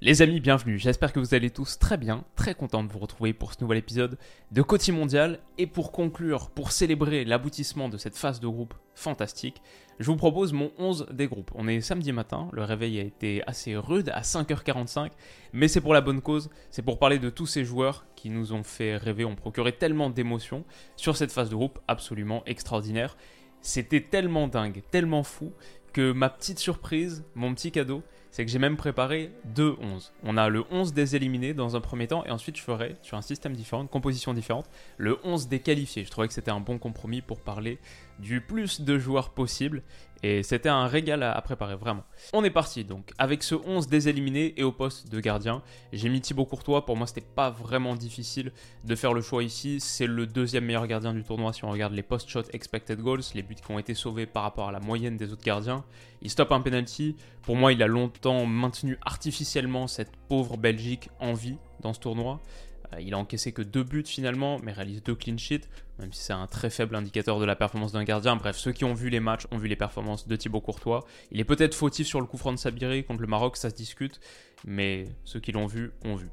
Les amis, bienvenue. J'espère que vous allez tous très bien, très content de vous retrouver pour ce nouvel épisode de Côté Mondial. Et pour conclure, pour célébrer l'aboutissement de cette phase de groupe fantastique, je vous propose mon 11 des groupes. On est samedi matin, le réveil a été assez rude à 5h45, mais c'est pour la bonne cause, c'est pour parler de tous ces joueurs qui nous ont fait rêver, ont procuré tellement d'émotions sur cette phase de groupe absolument extraordinaire. C'était tellement dingue, tellement fou, que ma petite surprise, mon petit cadeau, c'est que j'ai même préparé deux 11. On a le 11 des éliminés dans un premier temps, et ensuite je ferai, sur un système différent, une composition différente, le 11 des qualifiés. Je trouvais que c'était un bon compromis pour parler du plus de joueurs possible. Et c'était un régal à, préparer, vraiment. On est parti donc, avec ce 11 des éliminés et au poste de gardien. J'ai mis Thibaut Courtois, pour moi c'était pas vraiment difficile de faire le choix ici. C'est le deuxième meilleur gardien du tournoi si on regarde les post-shot expected goals, les buts qui ont été sauvés par rapport à la moyenne des autres gardiens. Il stoppe un penalty. Pour moi, il a longtemps maintenu artificiellement cette pauvre Belgique en vie dans ce tournoi. Euh, il a encaissé que deux buts finalement, mais réalise deux clean sheets, même si c'est un très faible indicateur de la performance d'un gardien. Bref, ceux qui ont vu les matchs ont vu les performances de Thibaut Courtois. Il est peut-être fautif sur le coup franc de Sabiri contre le Maroc, ça se discute, mais ceux qui l'ont vu ont vu.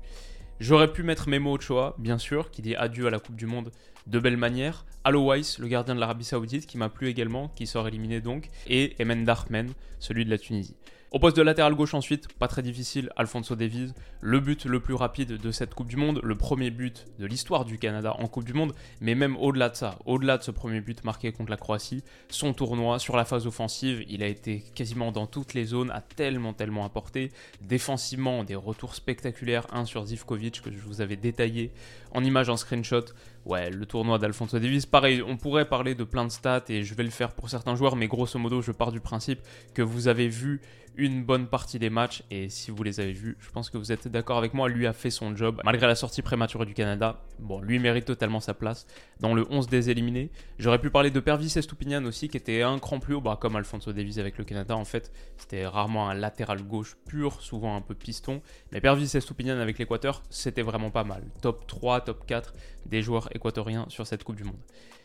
J'aurais pu mettre Memo Ochoa, bien sûr, qui dit adieu à la Coupe du Monde de belle manière. Alo Weiss, le gardien de l'Arabie Saoudite, qui m'a plu également, qui sort éliminé donc. Et Emen Darmen, celui de la Tunisie. Au poste de latéral gauche ensuite, pas très difficile, Alfonso Davies, le but le plus rapide de cette Coupe du Monde, le premier but de l'histoire du Canada en Coupe du Monde, mais même au-delà de ça, au-delà de ce premier but marqué contre la Croatie, son tournoi sur la phase offensive, il a été quasiment dans toutes les zones, a tellement tellement apporté, défensivement des retours spectaculaires, un sur Zivkovic que je vous avais détaillé en image en screenshot, ouais, le tournoi d'Alfonso Davies, pareil, on pourrait parler de plein de stats et je vais le faire pour certains joueurs, mais grosso modo, je pars du principe que vous avez vu une bonne partie des matchs et si vous les avez vus, je pense que vous êtes d'accord avec moi, lui a fait son job malgré la sortie prématurée du Canada. Bon, lui mérite totalement sa place dans le 11 des éliminés. J'aurais pu parler de Pervis Estupinian aussi qui était un cran plus haut, bah, comme Alfonso Davies avec le Canada en fait, c'était rarement un latéral gauche pur, souvent un peu piston, mais Pervis Estupinian avec l'Équateur, c'était vraiment pas mal. Top 3, top 4 des joueurs équatoriens sur cette Coupe du Monde.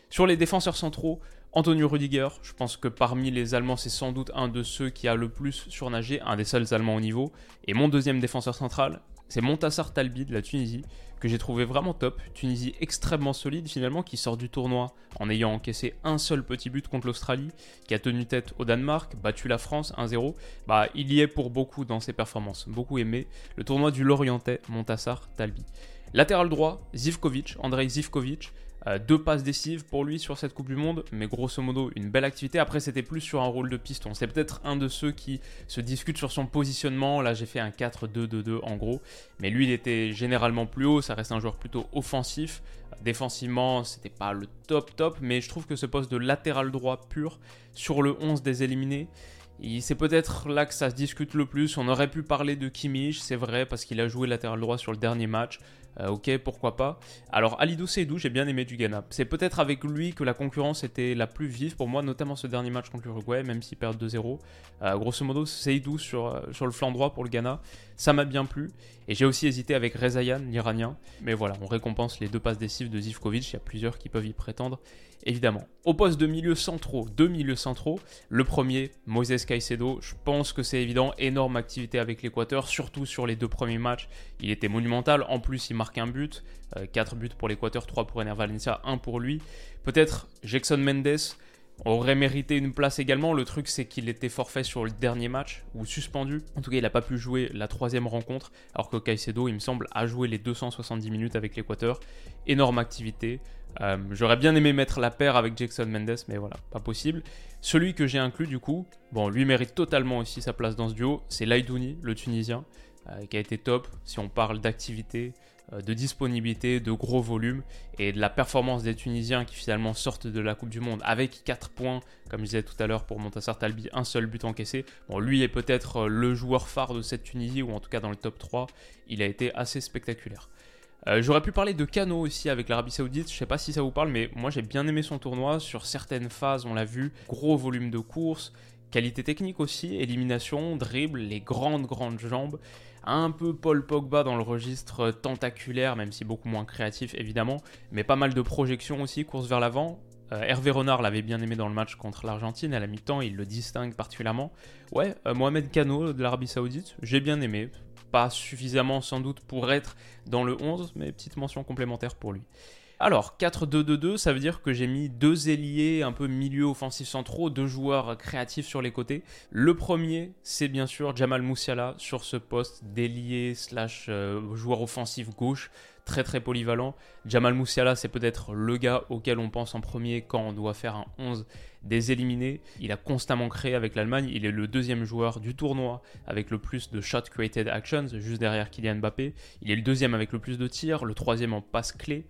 Sur les défenseurs centraux, Antonio Rudiger, je pense que parmi les Allemands, c'est sans doute un de ceux qui a le plus surnagé, un des seuls Allemands au niveau. Et mon deuxième défenseur central, c'est Montassar Talbi de la Tunisie, que j'ai trouvé vraiment top. Tunisie extrêmement solide finalement, qui sort du tournoi en ayant encaissé un seul petit but contre l'Australie, qui a tenu tête au Danemark, battu la France 1-0. Bah, il y est pour beaucoup dans ses performances, beaucoup aimé. Le tournoi du Lorientais, Montassar Talbi. Latéral droit, Zivkovic, Andrei Zivkovic, euh, deux passes décisives pour lui sur cette Coupe du Monde, mais grosso modo une belle activité. Après, c'était plus sur un rôle de piston. C'est peut-être un de ceux qui se discutent sur son positionnement. Là, j'ai fait un 4-2-2-2 en gros. Mais lui, il était généralement plus haut. Ça reste un joueur plutôt offensif. Défensivement, c'était pas le top top, mais je trouve que ce poste de latéral droit pur sur le 11 des éliminés, c'est peut-être là que ça se discute le plus. On aurait pu parler de Kimmich, c'est vrai, parce qu'il a joué latéral droit sur le dernier match. Euh, ok, pourquoi pas. Alors, Alidou Seydou, j'ai bien aimé du Ghana. C'est peut-être avec lui que la concurrence était la plus vive pour moi, notamment ce dernier match contre l'Uruguay, même s'il perd 2-0. Euh, grosso modo, Seydou sur, euh, sur le flanc droit pour le Ghana, ça m'a bien plu. Et j'ai aussi hésité avec Rezayan, l'Iranien. Mais voilà, on récompense les deux passes décisives de Zivkovic. Il y a plusieurs qui peuvent y prétendre, évidemment. Au poste de milieu centraux, deux milieux centraux. Le premier, Moïse Caicedo. Je pense que c'est évident, énorme activité avec l'Équateur, surtout sur les deux premiers matchs. Il était monumental. En plus, il marque un but. 4 buts pour l'Équateur, 3 pour Ener Valencia, 1 pour lui. Peut-être Jackson Mendes aurait mérité une place également. Le truc, c'est qu'il était forfait sur le dernier match, ou suspendu. En tout cas, il n'a pas pu jouer la troisième rencontre, alors que Caicedo, il me semble, a joué les 270 minutes avec l'Équateur. Énorme activité. Euh, j'aurais bien aimé mettre la paire avec Jackson Mendes, mais voilà, pas possible. Celui que j'ai inclus, du coup, bon, lui mérite totalement aussi sa place dans ce duo, c'est Laidouni, le Tunisien, euh, qui a été top si on parle d'activité, de disponibilité, de gros volume et de la performance des Tunisiens qui finalement sortent de la Coupe du Monde avec 4 points, comme je disais tout à l'heure pour Montassar Talbi, un seul but encaissé. Bon, lui est peut-être euh, le joueur phare de cette Tunisie ou en tout cas dans le top 3, il a été assez spectaculaire. Euh, j'aurais pu parler de Cano aussi avec l'Arabie Saoudite, je sais pas si ça vous parle, mais moi j'ai bien aimé son tournoi. Sur certaines phases, on l'a vu, gros volume de course, Qualité technique aussi, élimination, dribble, les grandes grandes jambes, un peu Paul Pogba dans le registre tentaculaire, même si beaucoup moins créatif évidemment, mais pas mal de projections aussi, course vers l'avant. Euh, Hervé Renard l'avait bien aimé dans le match contre l'Argentine, à la mi-temps il le distingue particulièrement. Ouais, euh, Mohamed Kano de l'Arabie Saoudite, j'ai bien aimé, pas suffisamment sans doute pour être dans le 11, mais petite mention complémentaire pour lui. Alors, 4-2-2-2, ça veut dire que j'ai mis deux ailiers un peu milieu offensif centraux, deux joueurs créatifs sur les côtés. Le premier, c'est bien sûr Jamal Moussiala sur ce poste d'ailier slash euh, joueur offensif gauche, très très polyvalent. Jamal Moussiala, c'est peut-être le gars auquel on pense en premier quand on doit faire un 11 des éliminés. Il a constamment créé avec l'Allemagne. Il est le deuxième joueur du tournoi avec le plus de shot created actions, juste derrière Kylian Mbappé. Il est le deuxième avec le plus de tirs, le troisième en passe clé.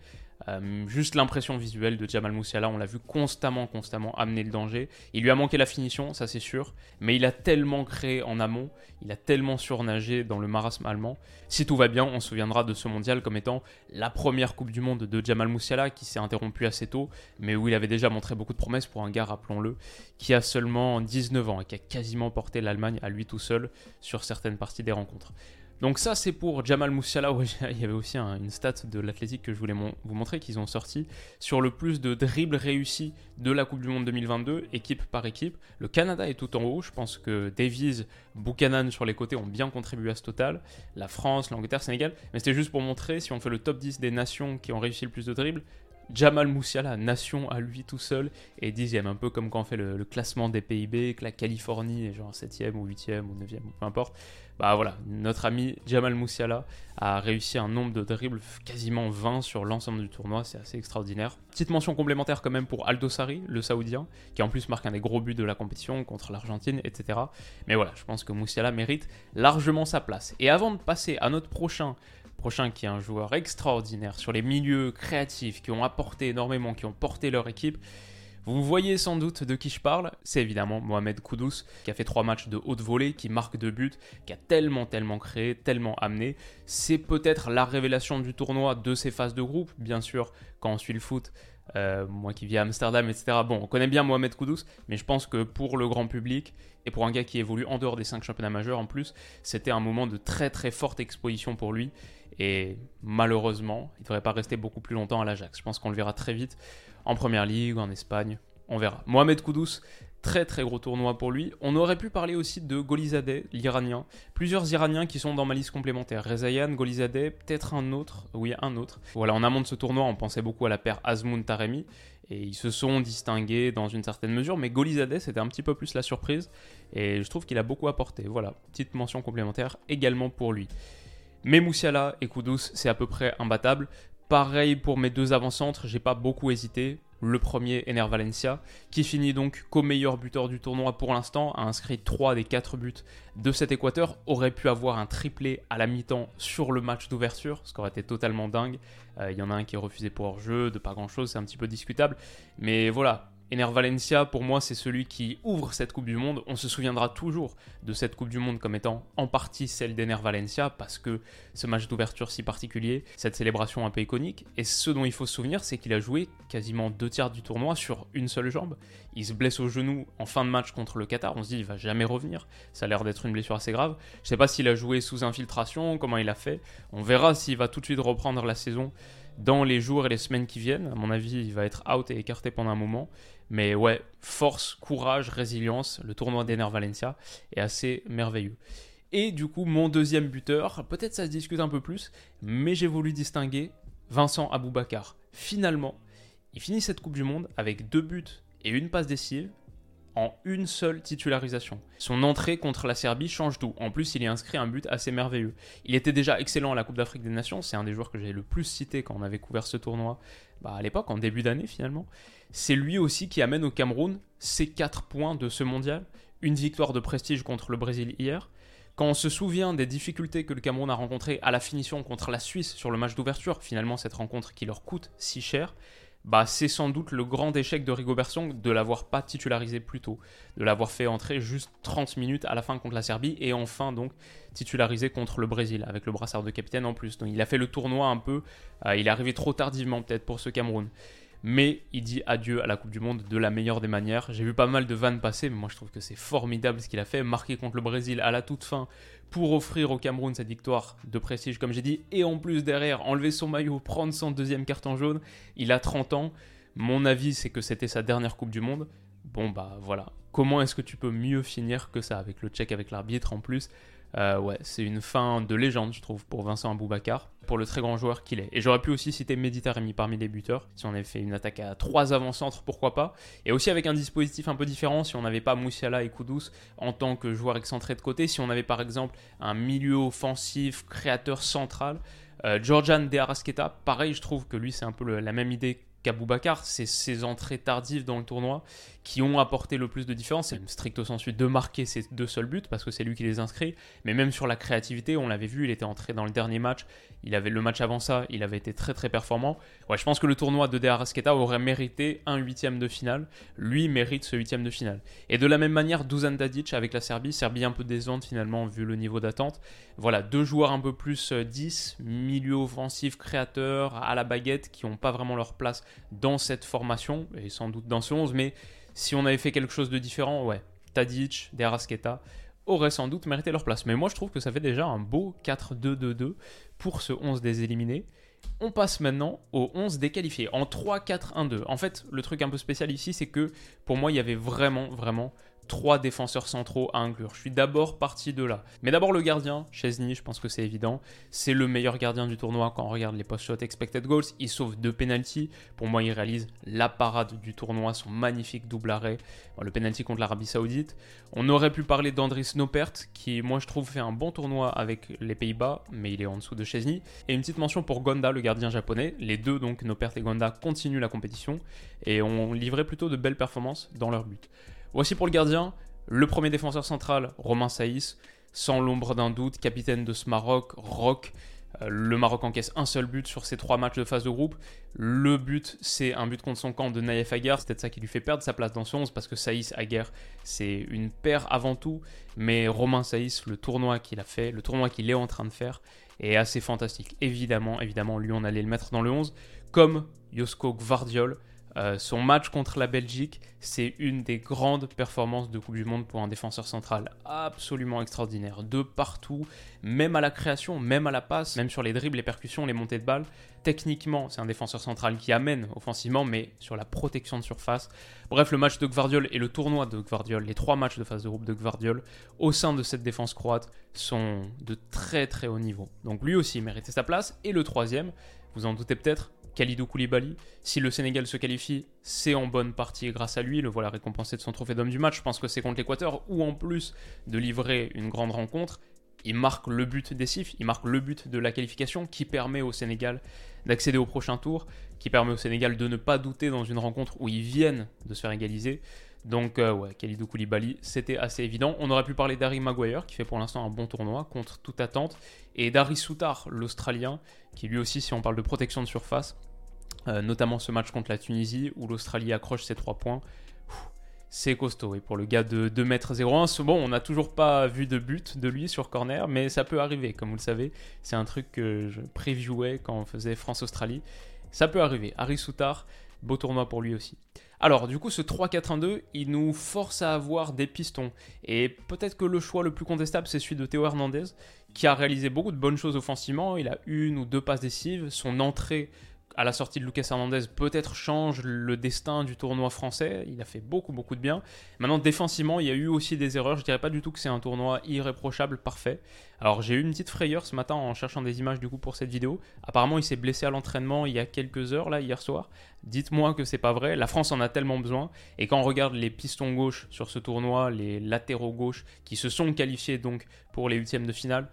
Euh, juste l'impression visuelle de Jamal Moussiala, on l'a vu constamment, constamment amener le danger. Il lui a manqué la finition, ça c'est sûr, mais il a tellement créé en amont, il a tellement surnagé dans le marasme allemand. Si tout va bien, on se souviendra de ce mondial comme étant la première Coupe du Monde de Jamal Moussiala qui s'est interrompue assez tôt, mais où il avait déjà montré beaucoup de promesses pour un gars, rappelons-le, qui a seulement 19 ans et qui a quasiment porté l'Allemagne à lui tout seul sur certaines parties des rencontres. Donc ça c'est pour Jamal Moussiala, il y avait aussi une stat de l'athlétique que je voulais vous montrer qu'ils ont sorti sur le plus de dribbles réussis de la Coupe du Monde 2022, équipe par équipe. Le Canada est tout en haut, je pense que Davies, Buchanan sur les côtés ont bien contribué à ce total. La France, l'Angleterre, Sénégal, mais c'était juste pour montrer si on fait le top 10 des nations qui ont réussi le plus de dribbles, Jamal Moussiala, nation à lui tout seul, est dixième, un peu comme quand on fait le, classement des PIB, que la Californie est genre 7 ou 8 ou 9 ou peu importe. Bah voilà, notre ami Jamal Moussiala a réussi un nombre de dribbles quasiment 20 sur l'ensemble du tournoi, c'est assez extraordinaire. Petite mention complémentaire quand même pour Aldo Sari, le Saoudien, qui en plus marque un des gros buts de la compétition contre l'Argentine, etc. Mais voilà, je pense que Moussiala mérite largement sa place. Et avant de passer à notre prochain prochain qui est un joueur extraordinaire sur les milieux créatifs qui ont apporté énormément, qui ont porté leur équipe. Vous voyez sans doute de qui je parle, c'est évidemment Mohamed Koudous, qui a fait trois matchs de haute volée, qui marque deux buts, qui a tellement, tellement créé, tellement amené. C'est peut-être la révélation du tournoi de ces phases de groupe, bien sûr, quand on suit le foot, euh, moi qui vis à Amsterdam, etc. Bon, on connaît bien Mohamed Koudous, mais je pense que pour le grand public, et pour un gars qui évolue en dehors des cinq championnats majeurs en plus, c'était un moment de très très forte exposition pour lui. Et malheureusement, il ne devrait pas rester beaucoup plus longtemps à l'Ajax. Je pense qu'on le verra très vite en Première Ligue, en Espagne. On verra. Mohamed Koudous, très très gros tournoi pour lui. On aurait pu parler aussi de Golizadeh, l'Iranien. Plusieurs Iraniens qui sont dans ma liste complémentaire. Rezayan, Golizadeh, peut-être un autre. Oui, un autre. Voilà, en amont de ce tournoi, on pensait beaucoup à la paire Azmoun Taremi. Et ils se sont distingués dans une certaine mesure. Mais Golizadeh, c'était un petit peu plus la surprise. Et je trouve qu'il a beaucoup apporté. Voilà, petite mention complémentaire également pour lui. Mais Moussiala et Koudous, c'est à peu près imbattable. Pareil pour mes deux avant-centres, j'ai pas beaucoup hésité. Le premier, Ener Valencia, qui finit donc co-meilleur buteur du tournoi pour l'instant, a inscrit 3 des 4 buts de cet Équateur, aurait pu avoir un triplé à la mi-temps sur le match d'ouverture, ce qui aurait été totalement dingue. Euh, il y en a un qui est refusé pour hors-jeu, de pas grand-chose, c'est un petit peu discutable. Mais voilà, Ener Valencia, pour moi, c'est celui qui ouvre cette Coupe du Monde. On se souviendra toujours de cette Coupe du Monde comme étant en partie celle d'Ener Valencia, parce que ce match d'ouverture si particulier, cette célébration un peu iconique. Et ce dont il faut se souvenir, c'est qu'il a joué quasiment deux tiers du tournoi sur une seule jambe. Il se blesse au genou en fin de match contre le Qatar. On se dit, il va jamais revenir. Ça a l'air d'être une blessure assez grave. Je sais pas s'il a joué sous infiltration, comment il a fait. On verra s'il va tout de suite reprendre la saison dans les jours et les semaines qui viennent. À mon avis, il va être out et écarté pendant un moment. Mais ouais, force, courage, résilience, le tournoi d'Ener Valencia est assez merveilleux. Et du coup, mon deuxième buteur, peut-être ça se discute un peu plus, mais j'ai voulu distinguer Vincent Aboubakar. Finalement, il finit cette Coupe du Monde avec deux buts et une passe décisive en une seule titularisation. Son entrée contre la Serbie change tout. En plus, il est inscrit un but assez merveilleux. Il était déjà excellent à la Coupe d'Afrique des Nations. C'est un des joueurs que j'ai le plus cité quand on avait couvert ce tournoi bah, à l'époque, en début d'année finalement. C'est lui aussi qui amène au Cameroun ses 4 points de ce mondial. Une victoire de prestige contre le Brésil hier. Quand on se souvient des difficultés que le Cameroun a rencontrées à la finition contre la Suisse sur le match d'ouverture, finalement cette rencontre qui leur coûte si cher, bah, c'est sans doute le grand échec de Rigobertson de l'avoir pas titularisé plus tôt, de l'avoir fait entrer juste 30 minutes à la fin contre la Serbie et enfin donc titularisé contre le Brésil avec le brassard de capitaine en plus. Donc il a fait le tournoi un peu, euh, il est arrivé trop tardivement peut-être pour ce Cameroun. mais il dit adieu à la Coupe du Monde de la meilleure des manières. J'ai vu pas mal de vannes passer, mais moi je trouve que c'est formidable ce qu'il a fait, marquer contre le Brésil à la toute fin pour offrir au Cameroun cette victoire de prestige, comme j'ai dit, et en plus derrière enlever son maillot, prendre son deuxième carton jaune. Il a 30 ans. Mon avis, c'est que c'était sa dernière Coupe du Monde. Bon, bah voilà. Comment est-ce que tu peux mieux finir que ça avec le check avec l'arbitre en plus euh, ouais, c'est une fin de légende, je trouve, pour Vincent Aboubakar, pour le très grand joueur qu'il est. Et j'aurais pu aussi citer Méditerranée parmi les buteurs. Si on avait fait une attaque à trois avant-centres, pourquoi pas. Et aussi avec un dispositif un peu différent, si on n'avait pas Moussiala et Koudous en tant que joueur excentré de côté, si on avait par exemple un milieu offensif, créateur central. Euh, Georgian De Arasqueta, pareil, je trouve que lui, c'est un peu la même idée qu'Aboubacar, c'est ses entrées tardives dans le tournoi qui ont apporté le plus de différence. C'est stricto sensu de marquer ses deux seuls buts parce que c'est lui qui les inscrit. Mais même sur la créativité, on l'avait vu, il était entré dans le dernier match. Il avait le match avant ça, il avait été très très performant. Ouais, je pense que le tournoi de De Arrasqueta aurait mérité un huitième de finale. Lui mérite ce huitième de finale. Et de la même manière, Dusan Tadic avec la Serbie, Serbie un peu décevante finalement vu le niveau d'attente. Voilà, deux joueurs un peu plus 10, euh, milieu offensif, créateur, à la baguette, qui n'ont pas vraiment leur place dans cette formation, et sans doute dans ce 11, mais si on avait fait quelque chose de différent, ouais, Tadic, Derasqueta auraient sans doute mérité leur place. Mais moi, je trouve que ça fait déjà un beau 4-2-2-2 pour ce 11 des éliminés. On passe maintenant au 11 des qualifiés, en 3-4-1-2. En fait, le truc un peu spécial ici, c'est que pour moi, il y avait vraiment, vraiment trois défenseurs centraux à inclure. Je suis d'abord parti de là. Mais d'abord le gardien, Chesney, je pense que c'est évident. C'est le meilleur gardien du tournoi quand on regarde les post-shot expected goals. Il sauve deux penalties. Pour moi, il réalise la parade du tournoi, son magnifique double arrêt. le penalty contre l'Arabie Saoudite. On aurait pu parler d'Andris Nopert, qui, moi, je trouve, fait un bon tournoi avec les Pays-Bas, mais il est en dessous de Chesney. Et une petite mention pour Gonda, le gardien japonais. Les deux, donc Nopert et Gonda, continuent la compétition et ont livré plutôt de belles performances dans leur but. Voici pour le gardien, le premier défenseur central, Romain Saïs, sans l'ombre d'un doute, capitaine de ce Maroc, rock. Euh, le Maroc encaisse un seul but sur ses trois matchs de phase de groupe. Le but, c'est un but contre son camp de Naïef Aguer. C'est peut-être ça qui lui fait perdre sa place dans ce 11 parce que Saïs Aguer, c'est une paire avant tout. Mais Romain Saïs, le tournoi qu'il a fait, le tournoi qu'il est en train de faire, est assez fantastique. Évidemment, évidemment, lui, on allait le mettre dans le 11. Comme Josko Gvardiol, euh, son match contre la Belgique, c'est une des grandes performances de Coupe du Monde pour un défenseur central absolument extraordinaire. De partout, même à la création, même à la passe, même sur les dribbles, les percussions, les montées de balles. Techniquement, c'est un défenseur central qui amène offensivement, mais sur la protection de surface. Bref, le match de Gvardiol et le tournoi de Gvardiol, les trois matchs de phase de groupe de Gvardiol, au sein de cette défense croate, sont de très très haut niveau. Donc lui aussi méritait sa place. Et le troisième, vous en doutez peut-être, Khalidou Koulibaly. Si le Sénégal se qualifie, c'est en bonne partie grâce à lui. Le voilà récompensé de son trophée d'homme du match. Je pense que c'est contre l'Équateur, où en plus de livrer une grande rencontre, il marque le but décisif, il marque le but de la qualification qui permet au Sénégal d'accéder au prochain tour, qui permet au Sénégal de ne pas douter dans une rencontre où ils viennent de se faire égaliser. Donc euh, ouais, Khalidou Koulibaly, c'était assez évident. On aurait pu parler d'Harry Maguire, qui fait pour l'instant un bon tournoi, contre toute attente, et d'Harry Soutar, l'Australien, qui lui aussi, si on parle de protection de surface, euh, notamment ce match contre la Tunisie, où l'Australie accroche ses 3 points, c'est costaud. Et pour le gars de 2m01, bon, on n'a toujours pas vu de but de lui sur corner, mais ça peut arriver, comme vous le savez. C'est un truc que je previewais quand on faisait France-Australie. Ça peut arriver. Harry Soutar, beau tournoi pour lui aussi. Alors, du coup, ce 3-4-1-2, il nous force à avoir des pistons. Et peut-être que le choix le plus contestable, c'est celui de Théo Hernandez, qui a réalisé beaucoup de bonnes choses offensivement. Il a une ou deux passes décisives. Son entrée à la sortie de Lucas Hernandez, peut-être change le destin du tournoi français. Il a fait beaucoup, beaucoup de bien. Maintenant, défensivement, il y a eu aussi des erreurs. Je dirais pas du tout que c'est un tournoi irréprochable, parfait. Alors, j'ai eu une petite frayeur ce matin en cherchant des images du coup pour cette vidéo. Apparemment, il s'est blessé à l'entraînement il y a quelques heures, là, hier soir. Dites-moi que c'est pas vrai. La France en a tellement besoin. Et quand on regarde les pistons gauche sur ce tournoi, les latéraux gauche qui se sont qualifiés donc pour les huitièmes de finale,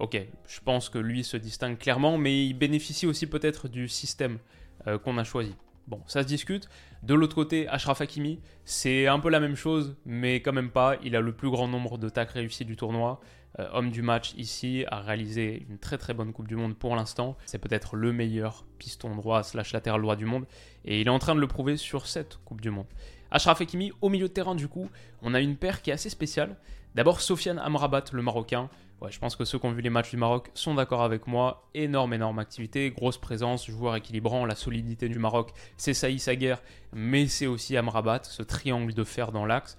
ok, je pense que lui se distingue clairement, mais il bénéficie aussi peut-être du système euh, qu'on a choisi. Bon, ça se discute. De l'autre côté, Ashraf Hakimi, c'est un peu la même chose, mais quand même pas. Il a le plus grand nombre de tacles réussis du tournoi. Euh, homme du match ici, a réalisé une très très bonne Coupe du Monde pour l'instant. C'est peut-être le meilleur piston droit slash latéral droit du monde. Et il est en train de le prouver sur cette Coupe du Monde. Ashraf Hakimi, au milieu de terrain du coup, on a une paire qui est assez spéciale. D'abord, Sofiane Amrabat, le Marocain. Ouais, je pense que ceux qui ont vu les matchs du Maroc sont d'accord avec moi. Énorme, énorme activité, grosse présence, joueur équilibrant, la solidité du Maroc, c'est Saïs Aguer, mais c'est aussi Amrabat, ce triangle de fer dans l'axe.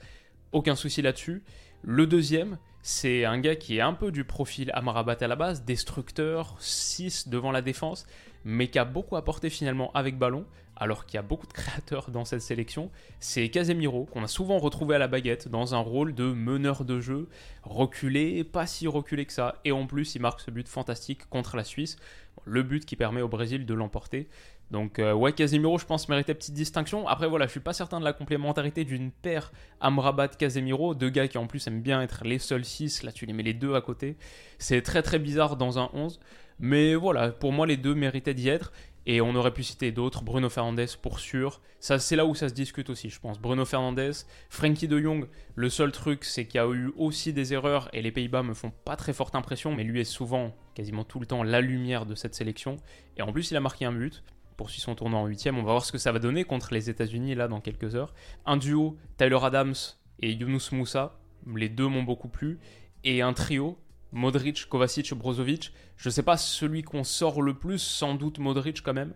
Aucun souci là-dessus. Le deuxième, c'est un gars qui est un peu du profil Amrabat à la base, destructeur, 6 devant la défense, mais qui a beaucoup apporté finalement avec ballon, alors qu'il y a beaucoup de créateurs dans cette sélection. C'est Casemiro, qu'on a souvent retrouvé à la baguette, dans un rôle de meneur de jeu, reculé, pas si reculé que ça, et en plus il marque ce but fantastique contre la Suisse, le but qui permet au Brésil de l'emporter. Donc euh, ouais, Casemiro, je pense, méritait petite distinction. Après voilà, je suis pas certain de la complémentarité d'une paire Amrabat-Casemiro, deux gars qui en plus aiment bien être les seuls 6, là tu les mets les deux à côté. C'est très très bizarre dans un 11. Mais voilà, pour moi les deux méritaient d'y être. Et on aurait pu citer d'autres, Bruno Fernandes pour sûr. Ça, c'est là où ça se discute aussi, je pense. Bruno Fernandes, Frankie de Jong, le seul truc, c'est qu'il y a eu aussi des erreurs et les Pays-Bas me font pas très forte impression, mais lui est souvent, quasiment tout le temps, la lumière de cette sélection. Et en plus, il a marqué un but poursuit son tournoi en huitième. On va voir ce que ça va donner contre les États-Unis là dans quelques heures. Un duo, Tyler Adams et Yunus Moussa, les deux m'ont beaucoup plu. Et un trio, Modric, Kovacic, Brozovic. Je ne sais pas celui qu'on sort le plus, sans doute Modric quand même.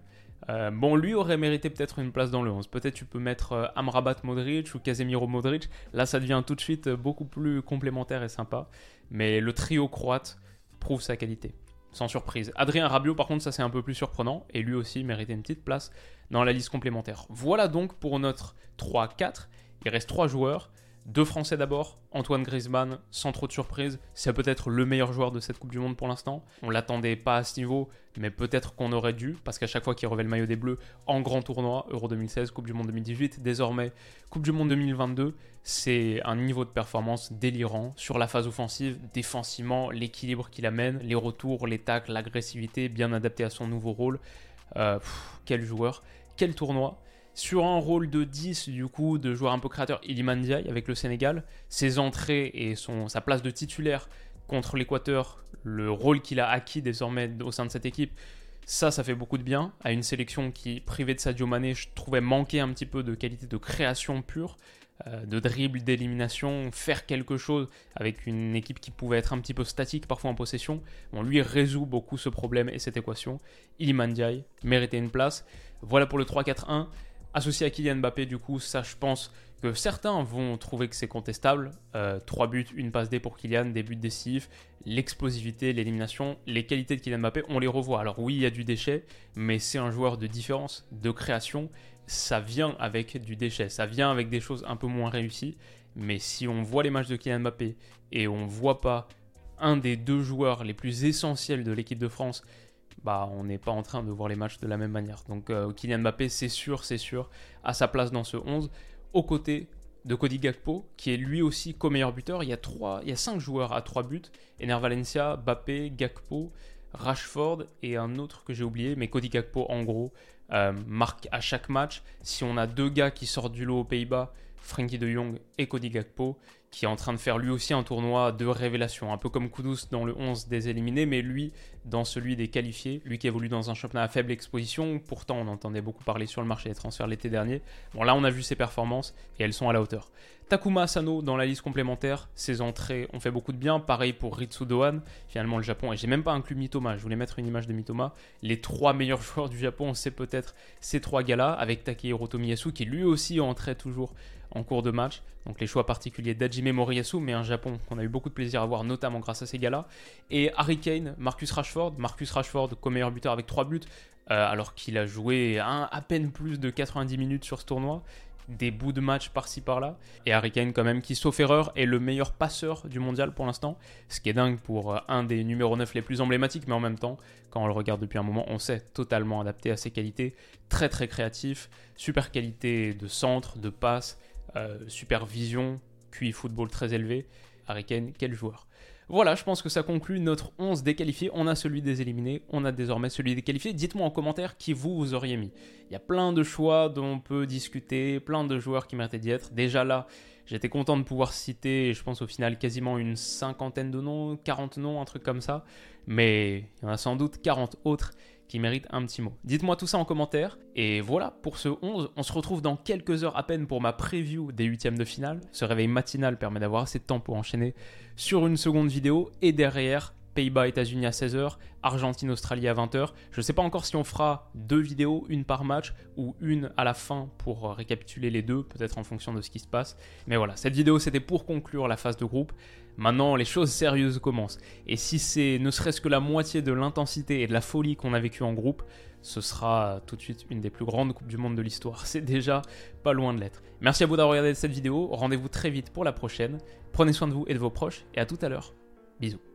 Euh, bon, lui aurait mérité peut-être une place dans le 11. Peut-être tu peux mettre euh, Amrabat Modric ou Casemiro Modric. Là, ça devient tout de suite beaucoup plus complémentaire et sympa. Mais le trio croate prouve sa qualité sans surprise. Adrien Rabiot, par contre, ça c'est un peu plus surprenant, et lui aussi méritait une petite place dans la liste complémentaire. Voilà donc pour notre 3-4. Il reste 3 joueurs. Deux Français d'abord, Antoine Griezmann, sans trop de surprise, c'est peut-être le meilleur joueur de cette Coupe du Monde pour l'instant. On l'attendait pas à ce niveau, mais peut-être qu'on aurait dû, parce qu'à chaque fois qu'il revêt le maillot des Bleus en grand tournoi, Euro 2016, Coupe du Monde 2018, désormais Coupe du Monde 2022, c'est un niveau de performance délirant sur la phase offensive, défensivement, l'équilibre qu'il amène, les retours, les tacles, l'agressivité, bien adapté à son nouveau rôle. Euh, quel joueur, quel tournoi sur un rôle de 10, du coup, de joueur un peu créateur, Iliman Ndiaye avec le Sénégal, ses entrées et son, sa place de titulaire contre l'Équateur, le rôle qu'il a acquis désormais au sein de cette équipe, ça, ça fait beaucoup de bien à une sélection qui, privée de Sadio Mané, je trouvais manquer un petit peu de qualité de création pure, euh, de dribble, d'élimination, faire quelque chose avec une équipe qui pouvait être un petit peu statique parfois en possession. On lui résout beaucoup ce problème et cette équation. Iliman Ndiaye méritait une place. Voilà pour le 3-4-1. Associé à Kylian Mbappé, du coup, ça, je pense que certains vont trouver que c'est contestable. Euh, trois buts, une passe D pour Kylian, des buts décisifs, l'explosivité, l'élimination, les qualités de Kylian Mbappé, on les revoit. Alors oui, il y a du déchet, mais c'est un joueur de différence, de création. Ça vient avec du déchet, ça vient avec des choses un peu moins réussies. Mais si on voit les matchs de Kylian Mbappé et on voit pas un des deux joueurs les plus essentiels de l'équipe de France bah, on n'est pas en train de voir les matchs de la même manière. Donc euh, Kylian Mbappé, c'est sûr, c'est sûr, à sa place dans ce 11, aux côtés de Cody Gakpo, qui est lui aussi co-meilleur buteur. Il y a, trois, il y a cinq joueurs à trois buts. Ener Valencia, Mbappé, Gakpo, Rashford et un autre que j'ai oublié, mais Cody Gakpo en gros euh, marque à chaque match. Si on a deux gars qui sortent du lot aux Pays-Bas, Frankie de Jong et Cody Gakpo, qui est en train de faire lui aussi un tournoi de révélation, un peu comme Kudus dans le 11 des éliminés, mais lui dans celui des qualifiés, lui qui évolue dans un championnat à faible exposition, pourtant on entendait beaucoup parler sur le marché des transferts l'été dernier. Bon là on a vu ses performances et elles sont à la hauteur. Takuma Asano dans la liste complémentaire, ses entrées ont fait beaucoup de bien, pareil pour Ritsu Dohan, finalement le Japon, et j'ai même pas inclus Mitoma, je voulais mettre une image de Mitoma, les trois meilleurs joueurs du Japon, c'est peut-être ces trois gars-là, avec Takehiro Tomiyasu qui lui aussi entrait toujours en cours de match. Donc les choix particuliers d'Ajime Moriyasu, mais un Japon qu'on a eu beaucoup de plaisir à voir, notamment grâce à ces gars-là. Et Harry Kane, Marcus Rashford, Marcus Rashford comme meilleur buteur avec 3 buts, euh, alors qu'il a joué à peine plus de 90 minutes sur ce tournoi des bouts de match par-ci par-là. Et Harry Kane, quand même, qui, sauf erreur, est le meilleur passeur du mondial pour l'instant. Ce qui est dingue pour euh, un des numéros 9 les plus emblématiques, mais en même temps, quand on le regarde depuis un moment, on sait totalement adapté à ses qualités. Très très créatif, super qualité de centre, de passe, euh, super vision, QI football très élevé. Harry Kane, quel joueur. Voilà, je pense que ça conclut notre 11 déqualifié. On a celui des éliminés, on a désormais celui des qualifiés. Dites-moi en commentaire qui vous, vous auriez mis. Il y a plein de choix dont on peut discuter, plein de joueurs qui méritaient d'y être. Déjà là, j'étais content de pouvoir citer, je pense au final, quasiment une cinquantaine de noms, 40 noms, un truc comme ça. Mais il y en a sans doute 40 autres qui mérite un petit mot. Dites-moi tout ça en commentaire. Et voilà, pour ce 11, on se retrouve dans quelques heures à peine pour ma preview des huitièmes de finale. Ce réveil matinal permet d'avoir assez de temps pour enchaîner sur une seconde vidéo. Et derrière, Pays-Bas, États-Unis à 16h, Argentine, Australie à 20h. Je ne sais pas encore si on fera deux vidéos, une par match ou une à la fin pour récapituler les deux, peut-être en fonction de ce qui se passe. Mais voilà, cette vidéo c'était pour conclure la phase de groupe. Maintenant, les choses sérieuses commencent. Et si c'est ne serait-ce que la moitié de l'intensité et de la folie qu'on a vécu en groupe, ce sera tout de suite une des plus grandes Coupes du Monde de l'histoire. C'est déjà pas loin de l'être. Merci à vous d'avoir regardé cette vidéo. Rendez-vous très vite pour la prochaine. Prenez soin de vous et de vos proches. Et à tout à l'heure. Bisous.